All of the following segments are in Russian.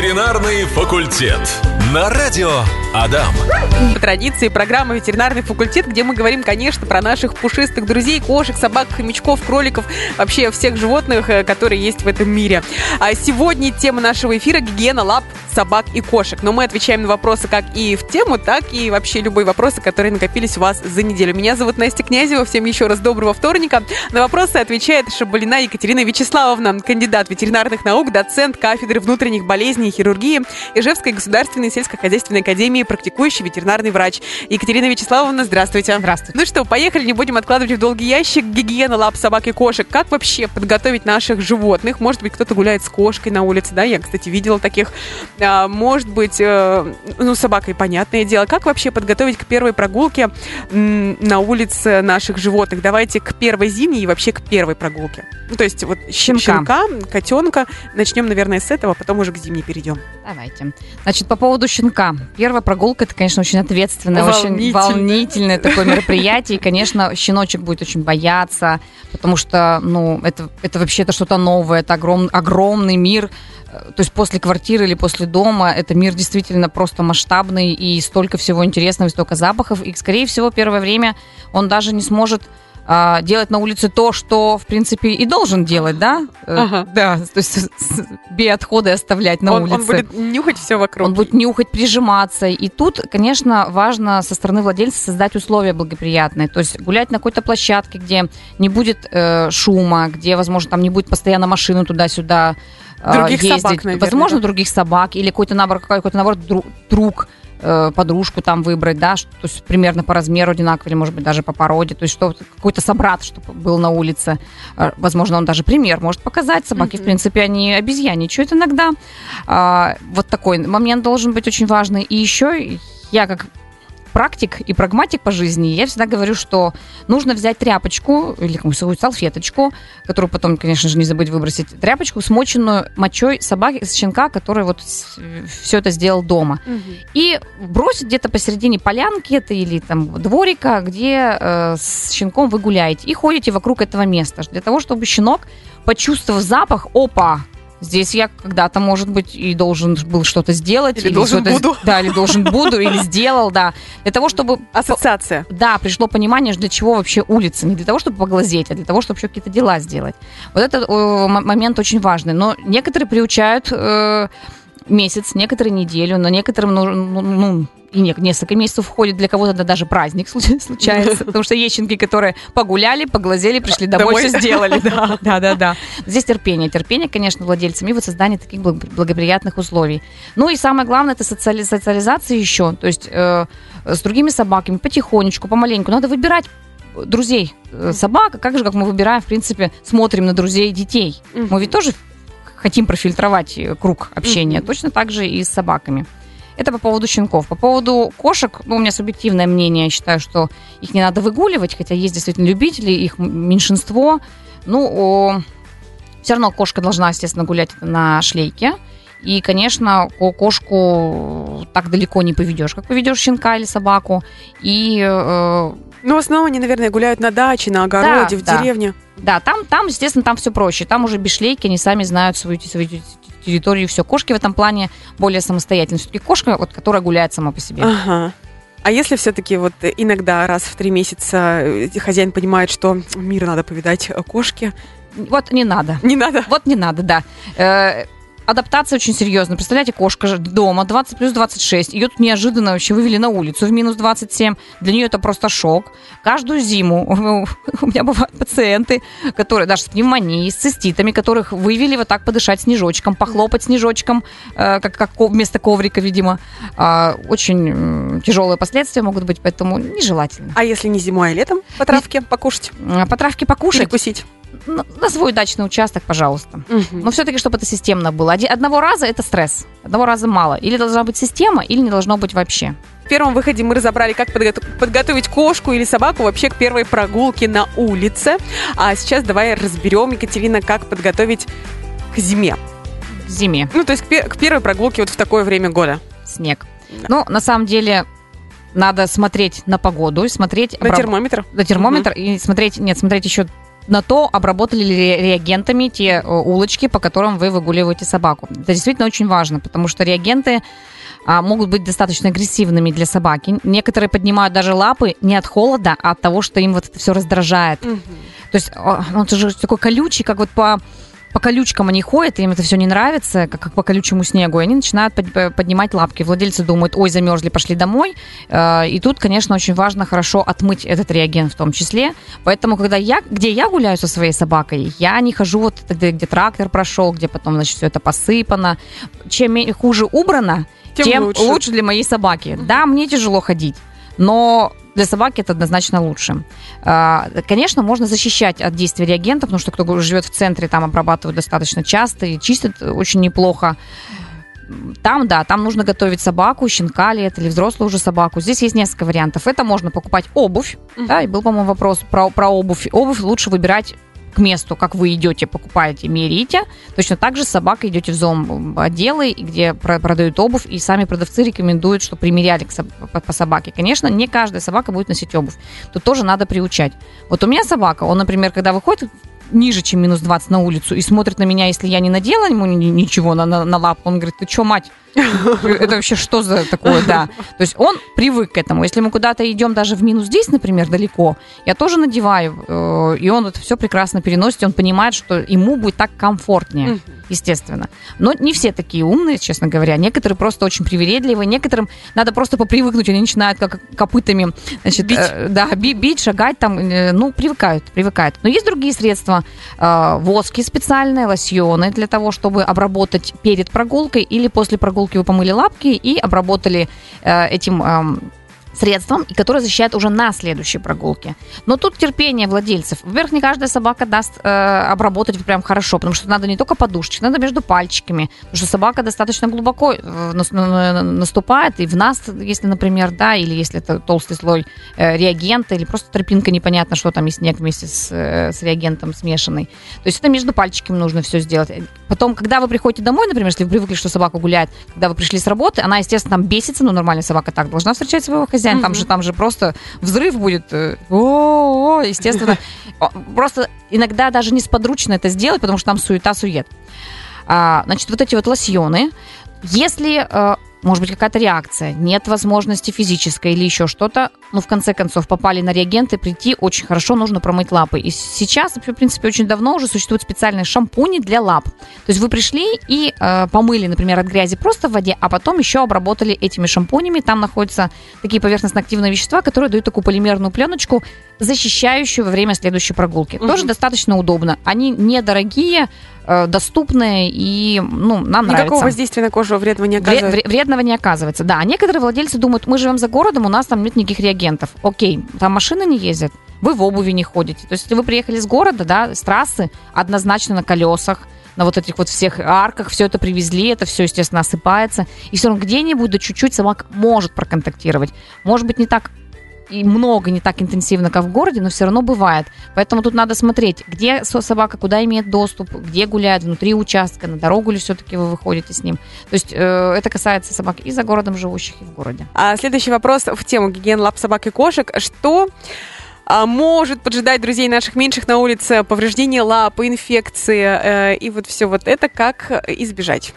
Ветеринарный факультет. На радио Адам. По традиции программа «Ветеринарный факультет», где мы говорим, конечно, про наших пушистых друзей, кошек, собак, хомячков, кроликов, вообще всех животных, э, которые есть в этом мире. А сегодня тема нашего эфира – гигиена лап собак и кошек. Но мы отвечаем на вопросы как и в тему, так и вообще любые вопросы, которые накопились у вас за неделю. Меня зовут Настя Князева. Всем еще раз доброго вторника. На вопросы отвечает Шабалина Екатерина Вячеславовна, кандидат ветеринарных наук, доцент кафедры внутренних болезней и хирургии Ижевской государственной сельскохозяйственной академии, практикующий ветеринарный врач. Екатерина Вячеславовна, здравствуйте. Здравствуйте. Ну что, поехали, не будем откладывать в долгий ящик. Гигиена лап собак и кошек. Как вообще подготовить наших животных? Может быть, кто-то гуляет с кошкой на улице, да? Я, кстати, видела таких. А, может быть, э, ну, собакой, понятное дело. Как вообще подготовить к первой прогулке м, на улице наших животных? Давайте к первой зимней и вообще к первой прогулке. Ну, то есть вот щенка, щенка котенка. Начнем, наверное, с этого, а потом уже к зимней перейдем. Давайте. Значит, по поводу щенка. Первая прогулка, это, конечно, очень ответственное, очень Волнительное. такое мероприятие. И, конечно, щеночек будет очень бояться, потому что, ну, это, это вообще-то что-то новое, это огром, огромный мир. Э, То есть после квартиры или после дома это мир действительно просто масштабный и столько всего интересного, и столько запахов. И, скорее всего, первое время он даже не сможет а, делать на улице то, что, в принципе, и должен делать, да? Э, Ага. Да, то есть биоотходы оставлять на он, улице. он будет нюхать все вокруг. Он будет нюхать, прижиматься. И тут, конечно, важно со стороны владельца создать условия благоприятные. То есть гулять на какой-то площадке, где не будет э, шума, где, возможно, там не будет постоянно машины туда-сюда э, Других ездить. собак, наверное, Возможно, да? других собак. Или какой-то, наоборот, какой-то, дру- друг э, подружку там выбрать, да, что- то есть примерно по размеру одинаково, или, может быть, даже по породе, то есть что какой-то собрат, чтобы был на улице. Э, Возможно, он даже пример может показать. Собаки, в Мгм. принципе, они обезьяничают иногда. А, вот такой момент должен быть очень важный. И еще я как практик и прагматик по жизни, я всегда говорю, что нужно взять тряпочку или какую-то салфеточку, которую потом, конечно же, не забыть выбросить, тряпочку, смоченную мочой собаки, щенка, который вот все это сделал дома Мгм. и бросить где-то посередине полянки это или там дворика, где э, с щенком вы гуляете и ходите вокруг этого места для того, чтобы щенок, почувствовав запах, опа, здесь я когда-то, может быть, и должен был что-то сделать. Или должен что-то- буду. Да, или должен буду, или сделал, да. Для того, чтобы Ассоциация. да, пришло понимание, для чего вообще улица. Не для того, чтобы поглазеть, а для того, чтобы еще какие-то дела сделать. Вот этот момент очень важный. Но некоторые приучают э, месяц, некоторые неделю, но некоторым ну, ну, ну, и не- несколько месяцев входит, для кого-то да, даже праздник случ- случается, потому что есть щенки, которые погуляли, поглазели, пришли домой, Домой. все сделали. Да, да, да, да. Здесь терпение. Терпение, конечно, владельцам и вот создание таких благ- благоприятных условий. Ну и самое главное, это социали- социализация еще. То есть э, с другими собаками потихонечку, помаленьку. Надо выбирать друзей э, собак, как же, как мы выбираем, в принципе, смотрим на друзей детей. Мы ведь тоже хотим профильтровать э, круг общения. Мгм. Точно так же и с собаками. Это по поводу щенков. По поводу кошек, ну, у меня субъективное мнение, я считаю, что их не надо выгуливать, хотя есть действительно любители, их меньшинство. Ну, все равно кошка должна, естественно, гулять на шлейке. И, конечно, ко- кошку так далеко не поведешь, как поведешь щенка или собаку. И э, Ну, в основном они, наверное, гуляют на даче, на огороде, в да. деревне. Да, там, там, естественно, там все проще. Там уже без шлейки, они сами знают свою, свою те- территорию, все. Кошки в этом плане более самостоятельны. Все-таки кошка, вот, которая гуляет сама по себе. Ага. А если все-таки вот иногда раз в три месяца э, хозяин понимает, что мир надо повидать э, кошки, Вот не надо. не надо. Вот не надо, да. Адаптация очень серьезная. Представляете, кошка же дома, 20 плюс 26. Ее тут неожиданно вообще вывели на улицу в минус 27. Для нее это просто шок. Каждую зиму у меня бывают пациенты, которые даже с пневмонией, с циститами, которых вывели вот так подышать снежочком, похлопать снежочком, э, как, как вместо коврика, видимо. А, Очень тяжелые последствия могут быть, поэтому нежелательно. А если не зимой, а летом по травке покушать, По травке покушать перекусить? На свой дачный участок, пожалуйста. Мгм. Но все-таки, чтобы это системно было. Одного раза это стресс. Одного раза мало. Или должна быть система, или не должно быть вообще. В первом выходе мы разобрали, как подготов- подготовить кошку или собаку вообще к первой прогулке на улице. А сейчас давай разберем, Екатерина, как подготовить к зиме. К зиме. Ну, то есть к, пе- к первой прогулке вот в такое время года. Снег. Да. Ну, на самом деле, надо смотреть на погоду смотреть... На обраб- термометр. на термометр и смотреть... Нет, смотреть еще на то, обработали ли реагентами те улочки, по которым вы выгуливаете собаку. Это действительно очень важно, потому что реагенты а, могут быть достаточно агрессивными для собаки. Некоторые поднимают даже лапы не от холода, а от того, что им вот это все раздражает. Угу. То есть он же такой колючий, как вот по по колючкам они ходят, им это все не нравится, как, как по колючему снегу, и они начинают под, поднимать лапки. Владельцы думают, ой, замерзли, пошли домой. Э, и тут, конечно, очень важно хорошо отмыть этот реагент в том числе. Поэтому, когда я, где я гуляю со своей собакой, я не хожу вот где, где трактор прошел, где потом, значит, все это посыпано. Чем хуже убрано, тем, тем лучше. лучше для моей собаки. Да, мне тяжело ходить, но для собаки это однозначно лучше. А, конечно, можно защищать от действия реагентов, потому что кто живет в центре, там обрабатывают достаточно часто и чистят очень неплохо. Там, да, там нужно готовить собаку, щенка ли это, или взрослую уже собаку. Здесь есть несколько вариантов. Это можно покупать обувь, да, и был, по-моему, вопрос про, про обувь. Обувь лучше выбирать к месту, как вы идете, покупаете, мерите. Точно так же с собакой идете в зоомотделы, где продают обувь, и сами продавцы рекомендуют, что примеряли по собаке. Конечно, не каждая собака будет носить обувь. Тут тоже надо приучать. Вот у меня собака, он, например, когда выходит ниже, чем минус 20 на улицу, и смотрит на меня, если я не надела ему ничего на, на, на лапу, он говорит, ты что, мать, это вообще что за такое, да. То есть он привык к этому. Если мы куда-то идем даже в минус 10, например, далеко, я тоже надеваю, э, и он это все прекрасно переносит, он понимает, что ему будет так комфортнее, естественно. Но не все такие умные, честно говоря. Некоторые просто очень привередливые, некоторым надо просто попривыкнуть, они начинают как копытами, значит, бить. Э, да, бить, бить, шагать там, э, ну, привыкают, привыкают. Но есть другие средства, э, воски специальные, лосьоны для того, чтобы обработать перед прогулкой или после прогулки прогулки вы помыли лапки и обработали э, этим средством, и которое защищает уже на следующей прогулке. Но тут терпение владельцев. Во-первых, не каждая собака даст э, обработать прям хорошо, потому что надо не только подушечки, надо между пальчиками, потому что собака достаточно глубоко э, наступает, и в нас, если, например, да, или если это толстый слой э, реагента, или просто тропинка непонятно, что там и снег вместе с, э, с реагентом смешанный. То есть это между пальчиками нужно все сделать. Потом, когда вы приходите домой, например, если вы привыкли, что собака гуляет, когда вы пришли с работы, она, естественно, там бесится, но нормальная собака так должна встречать своего хозяина, хозяин, там же, там же просто взрыв будет. Э, о, естественно. Просто иногда даже несподручно это сделать, потому что там суета-сует. А, значит, вот эти вот лосьоны, если э, может быть, какая-то реакция, нет возможности физической или еще что-то, ну, в конце концов, попали на реагенты, прийти очень хорошо, нужно промыть лапы. И сейчас, в принципе, очень давно уже существуют специальные шампуни для лап. То есть вы пришли и э, помыли, например, от грязи просто в воде, а потом еще обработали этими шампунями. Там находятся такие поверхностно-активные вещества, которые дают такую полимерную пленочку, защищающую во время следующей прогулки. Угу. Тоже достаточно удобно. Они недорогие, Э, доступные и ну, нам Никакого нравится. Никакого воздействия на кожу вредного не оказывается? Вред, вредного не оказывается, да. А некоторые владельцы думают, мы живем за городом, у нас там нет никаких реагентов. Окей, там машины не ездят, вы в обуви не ходите. То есть, если вы приехали с города, да, с трассы, однозначно на колесах, на вот этих вот всех арках, все это привезли, это все, естественно, осыпается. И все равно где-нибудь, да чуть-чуть собака может проконтактировать. Может быть, не так и много, не так интенсивно, как в городе, но все равно бывает. Поэтому тут надо смотреть, где собака, куда имеет доступ, где гуляет, внутри участка, на дорогу ли все-таки вы выходите с ним. То есть э, это касается собак и за городом живущих, и в городе. А следующий вопрос в тему гигиен лап собак и кошек. Что а, может поджидать друзей наших меньших на улице повреждение лап, инфекции э, и вот все вот это как избежать?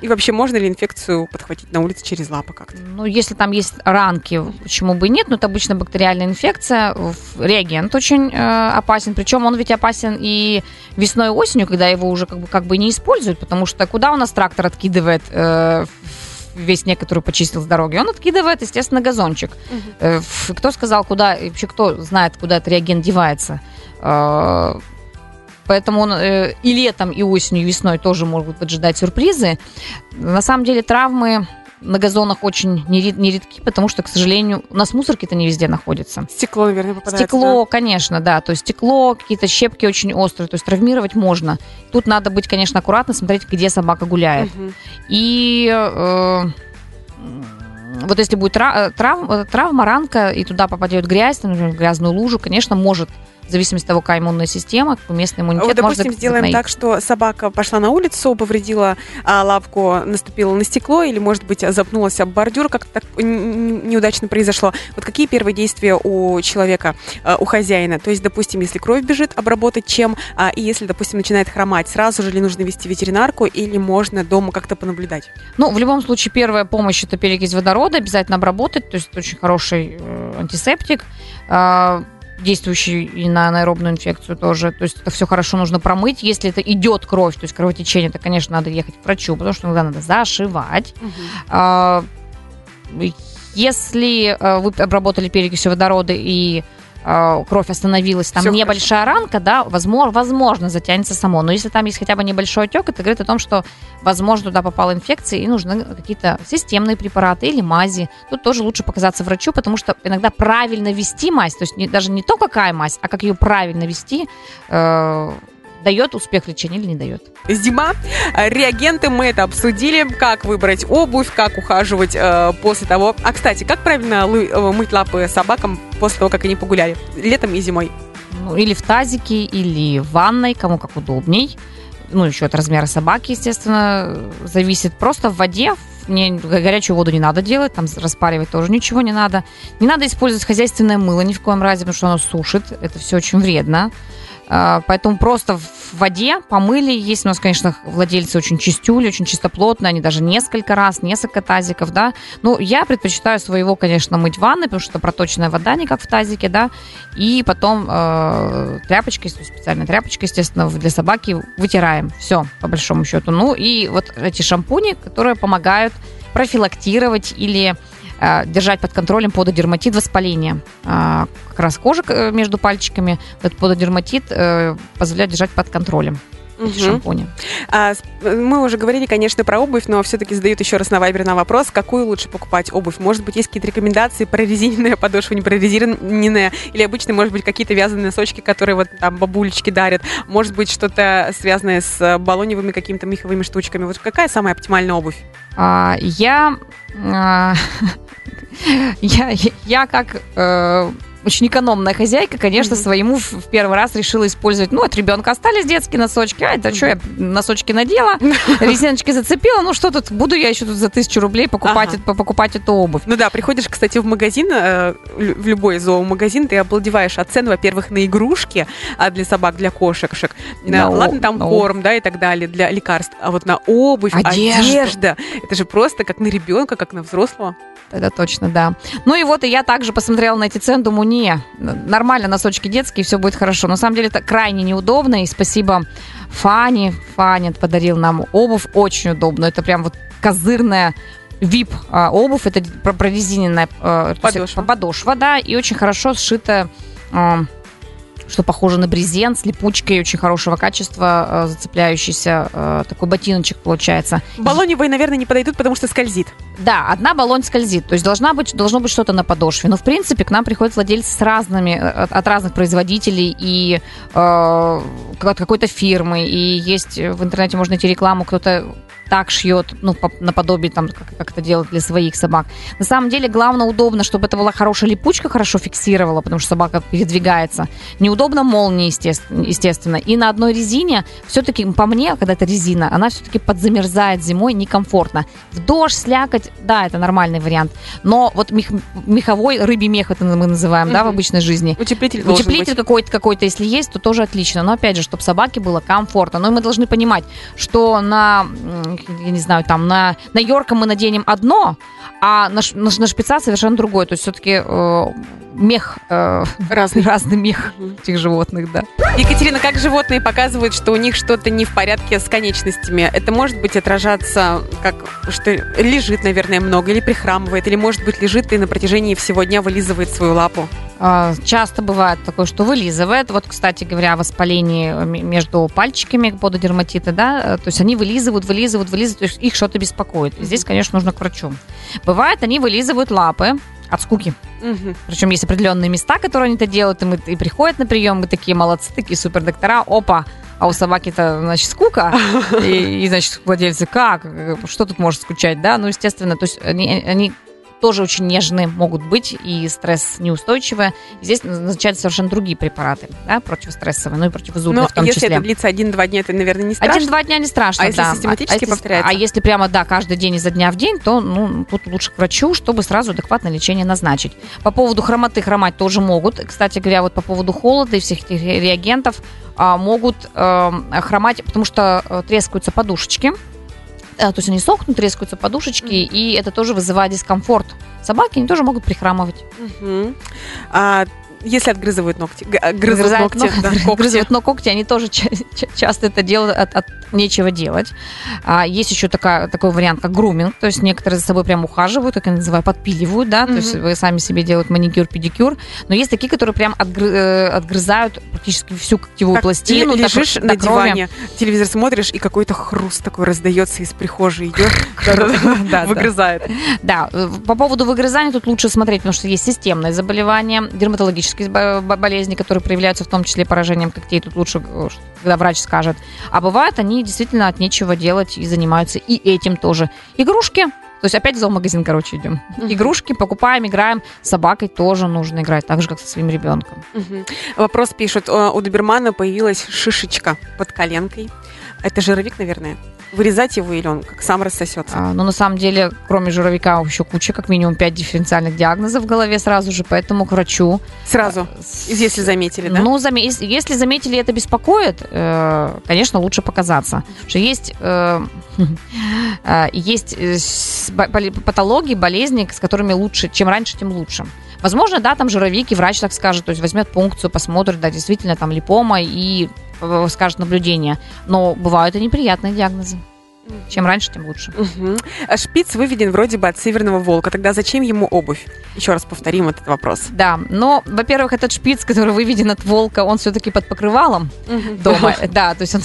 И вообще, можно ли инфекцию подхватить на улице через лапы как-то? Ну, если там есть ранки, почему бы и нет? Но это обычно бактериальная инфекция. Реагент очень э, опасен. Причем он ведь опасен и весной и осенью, когда его уже как бы, как бы не используют. Потому что куда у нас трактор откидывает э, весь снег, который почистил с дороги, он откидывает, естественно, газончик. Угу. Кто сказал, куда, вообще кто знает, куда этот реагент девается? Э, Поэтому он э, и летом, и осенью, и весной тоже могут поджидать сюрпризы. На самом деле травмы на газонах очень нередки, потому что, к сожалению, у нас мусорки-то не везде находятся. Стекло, наверное, попадается. Стекло, да? конечно, да. То есть стекло, какие-то щепки очень острые, то есть травмировать можно. Тут надо быть, конечно, аккуратно, смотреть, где собака гуляет. Угу. И э, вот если будет трав, э, трав, травма, ранка, и туда попадет грязь, например, грязную лужу, конечно, может в зависимости от того, какая иммунная система, местный иммунитет Вот, допустим, может сделаем так, что собака пошла на улицу, повредила а, лапку, наступила на стекло или, может быть, запнулась об бордюр, как так неудачно произошло. Вот какие первые действия у человека, а, у хозяина? То есть, допустим, если кровь бежит, обработать чем? А, и если, допустим, начинает хромать, сразу же ли нужно вести ветеринарку или можно дома как-то понаблюдать? Ну, в любом случае, первая помощь это перекись водорода, обязательно обработать, то есть это очень хороший э, антисептик, э, действующий на аэробную инфекцию тоже. То есть это все хорошо нужно промыть. Если это идет кровь, то есть кровотечение, то, конечно, надо ехать к врачу, потому что иногда надо зашивать. А, Если э, вы обработали перекисью водорода и кровь остановилась, там Всё небольшая ранка, да, возможно, возможно, затянется само. Но если там есть хотя бы небольшой отек, это говорит о том, что, возможно, туда попала инфекция, и нужны какие-то системные препараты или мази. Тут тоже лучше показаться врачу, потому что иногда правильно вести мазь, то есть не- даже не то, какая мазь, а как ее правильно вести, э, дает успех лечения или не дает. Зима, реагенты мы это обсудили, как выбрать обувь, как ухаживать э, после того. А, кстати, как правильно э, мыть лапы собакам после того, как они погуляли? Летом и зимой. Ну, или в тазике, или в ванной, кому как удобней. Ну, еще от размера собаки, естественно, зависит. Просто в воде, в не, горячую воду не надо делать, там распаривать тоже ничего не надо. Не надо использовать хозяйственное мыло ни в коем разе, потому что оно сушит. Это все очень вредно. А, Поэтому просто в воде помыли. Есть у нас, конечно, владельцы очень чистюли, очень чистоплотные. Они даже несколько раз, несколько тазиков, да. Ну, я предпочитаю своего, конечно, мыть в ванной, потому что это проточная вода, не как в тазике, да. И потом э, тряпочкой, специальной тряпочкой, естественно, для собаки вытираем. Все, по большому счету. Ну, и вот эти шампуни, которые помогают профилактировать или э, держать под контролем пододерматит воспаление. А, как раз кожа э, между пальчиками, этот пододерматит э, позволяет держать под контролем эти Мгм. шампуни. А, с- мы уже говорили, конечно, про обувь, но все-таки задают еще раз на Вайбер на вопрос, какую лучше покупать обувь. Может быть, есть какие-то рекомендации, прорезиненная подошва, не прорезиненная, или обычно, может быть, какие-то вязаные носочки, которые вот там бабулечки дарят. Может быть, что-то связанное с э, баллоневыми какими-то меховыми штучками. Вот какая самая оптимальная обувь? А, я, а, я, я как э, очень экономная хозяйка, конечно, Мгм. своему в, первый раз решила использовать. Ну, от ребенка остались детские носочки. А это что, я носочки надела, резиночки зацепила. Ну, что тут, буду я еще тут за тысячу рублей покупать, Ага. покупать эту обувь. Ну да, приходишь, кстати, в магазин, э, в любой зоомагазин, ты обалдеваешь от цен, во-первых, на игрушки а для собак, для кошечек. На На- о- ладно, там на корм, да, и так далее, для лекарств. А вот на обувь, Одежду. одежда, это же просто как на ребенка, как на взрослого. Это точно, да. Ну и вот и я также посмотрела на эти цены, думаю, не, нормально, носочки детские, все будет хорошо. На самом деле это крайне неудобно, и спасибо Фане. Фаня подарил нам обувь, очень удобно. Это прям вот козырная вип а, обувь, это про- прорезиненная есть Подошва. подошва, да, и очень хорошо сшитая а, что похоже на брезент с липучкой очень хорошего качества, э, зацепляющийся э, такой ботиночек получается. Баллоневые, наверное, не подойдут, потому что скользит. Да, одна баллонь скользит, то есть должна быть, должно быть что-то на подошве. Но, в принципе, к нам приходят владельцы с разными, э, от, от разных производителей и э, от какой-то фирмы. И есть в интернете можно найти рекламу, кто-то так шьет, ну, по- наподобие там, как, как это делают для своих собак. На самом деле, главное, удобно, чтобы это была хорошая липучка, хорошо фиксировала, потому что собака передвигается. Неудобно молнии, естественно. естественно. И на одной резине, все-таки, по мне, когда это резина, она все-таки подзамерзает зимой, некомфортно. В дождь, слякоть, да, это нормальный вариант. Но вот мех- меховой, рыбий мех, это мы называем, да, в обычной жизни. Утеплитель Утеплитель какой-то, какой-то, если есть, то тоже отлично. Но опять же, чтобы собаке было комфортно. Но мы должны понимать, что на, я не знаю, там на, на Йорка мы наденем одно, а на, на, на шпица совершенно другое. То есть все-таки мех, э, Разный. разный мех этих животных, да. Екатерина, как животные показывают, что у них что-то не в порядке с конечностями? Это может быть отражаться, как что лежит, наверное, много, или прихрамывает, или, может быть, лежит и на протяжении всего дня вылизывает свою лапу. А, Часто бывает такое, что вылизывает. Вот, кстати говоря, воспаление м- между пальчиками пододерматита, да, э, то есть они вылизывают, вылизывают, вылизывают, то есть их что-то беспокоит. И здесь, конечно, нужно к врачу. Бывает, они вылизывают лапы от скуки. Мгм. Причем есть определенные места, которые они это делают, и, мы, и приходят на прием, мы такие молодцы, такие супер доктора, опа, а у собаки-то, значит, скука, и, и, значит, владельцы, как, что тут может скучать, да, ну, естественно, то есть они, они тоже очень нежные могут быть и стресс неустойчивые. Здесь назначаются совершенно другие препараты, да, противострессовые, ну и противозудные Но в том если числе. это длится один-два дня, это, наверное, не страшно. Один-два дня не страшно, А если да. систематически если- повторяется? А если прямо, да, каждый день изо дня в день, то, ну, тут лучше к врачу, чтобы сразу адекватное лечение назначить. По поводу хромоты хромать тоже могут. Кстати говоря, вот по поводу холода и всех этих реагентов а, могут эм, хромать, потому что э, трескаются подушечки. Э, То есть они сохнут, трескаются подушечки, и это тоже вызывает дискомфорт. Собаки, они тоже могут прихрамывать. Мгм. А если отгрызывают ногти, а, грызут Грызают ногти, ног- да, грызут когти. но когти, они тоже ча- ча- часто это делают от, от нечего делать. А, есть еще такая, такой вариант, как груминг, то есть некоторые за собой прям ухаживают, как я называю, подпиливают, да, то есть вы сами себе делают маникюр, педикюр, но есть такие, которые прям отгры- э, отгрызают практически всю когтевую Как пластину. лежишь кр- на крови. диване, телевизор смотришь, и какой-то хруст такой раздается из прихожей, идет, выгрызает. Да, э, по поводу выгрызания тут лучше смотреть, потому что есть системные заболевания, дерматологические бо- болезни, которые проявляются в том числе поражением когтей. Тут лучше, э, когда врач скажет. А бывает, они действительно от нечего делать и занимаются и этим тоже. Игрушки. То есть опять в зоомагазин, короче, идем. Игрушки покупаем, играем. С собакой тоже нужно играть, так же, как со своим ребенком. Вопрос пишут, э, у добермана появилась шишечка под коленкой. Это жировик, наверное. Вырезать его или он как сам рассосется? А, Но на самом деле, кроме жировика, еще куча, как минимум 5 дифференциальных диагнозов в голове сразу же, поэтому к врачу. Сразу, С- если заметили, да? Ну, заме- ес- если заметили это беспокоит, э, конечно, лучше показаться. Что есть, э, э, есть э, патологии, болезни, с которыми лучше, чем раньше, тем лучше. Возможно, да, там жировик, и врач так скажет, то есть возьмет пункцию, посмотрит, да, действительно, там липома и скажет наблюдение. Но бывают и неприятные диагнозы. Чем раньше, тем лучше. А Шпиц выведен вроде бы от северного волка. Тогда зачем ему обувь? Еще раз повторим этот вопрос. Да, но, во-первых, этот шпиц, который выведен от волка, он все-таки под покрывалом. дома. Да, то есть он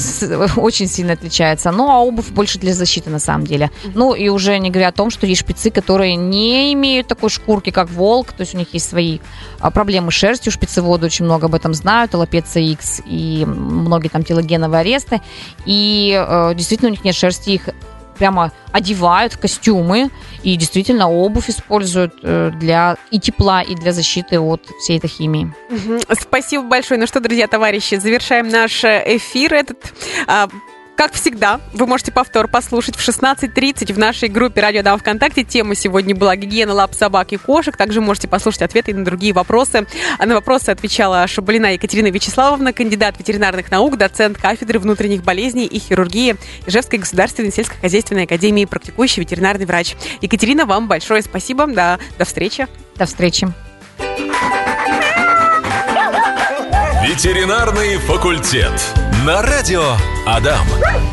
очень сильно отличается. Ну, а обувь больше для защиты на самом деле. Ну, и уже не говоря о том, что есть шпицы, которые не имеют такой шкурки, как волк, то есть у них есть свои а, проблемы с шерстью, шпицеводы очень много об этом знают, аллопеция X и многие там телогеновые аресты. И э, действительно у них нет шерсти, их прямо одевают в костюмы и действительно обувь используют э, для и тепла, и для защиты от всей этой химии. Спасибо большое. Ну что, друзья, товарищи, завершаем наш э, эфир этот. Как всегда, вы можете повтор послушать в 16.30 в нашей группе «Радио Дам ВКонтакте». Тема сегодня была гигиена лап собак и кошек. Также можете послушать ответы на другие вопросы. А на вопросы отвечала Шабалина Екатерина Вячеславовна, кандидат ветеринарных наук, доцент кафедры внутренних болезней и хирургии Ижевской государственной сельскохозяйственной академии, практикующий ветеринарный врач. Екатерина, вам большое спасибо. Да, до встречи. До встречи. Ветеринарный факультет. На радио Адам.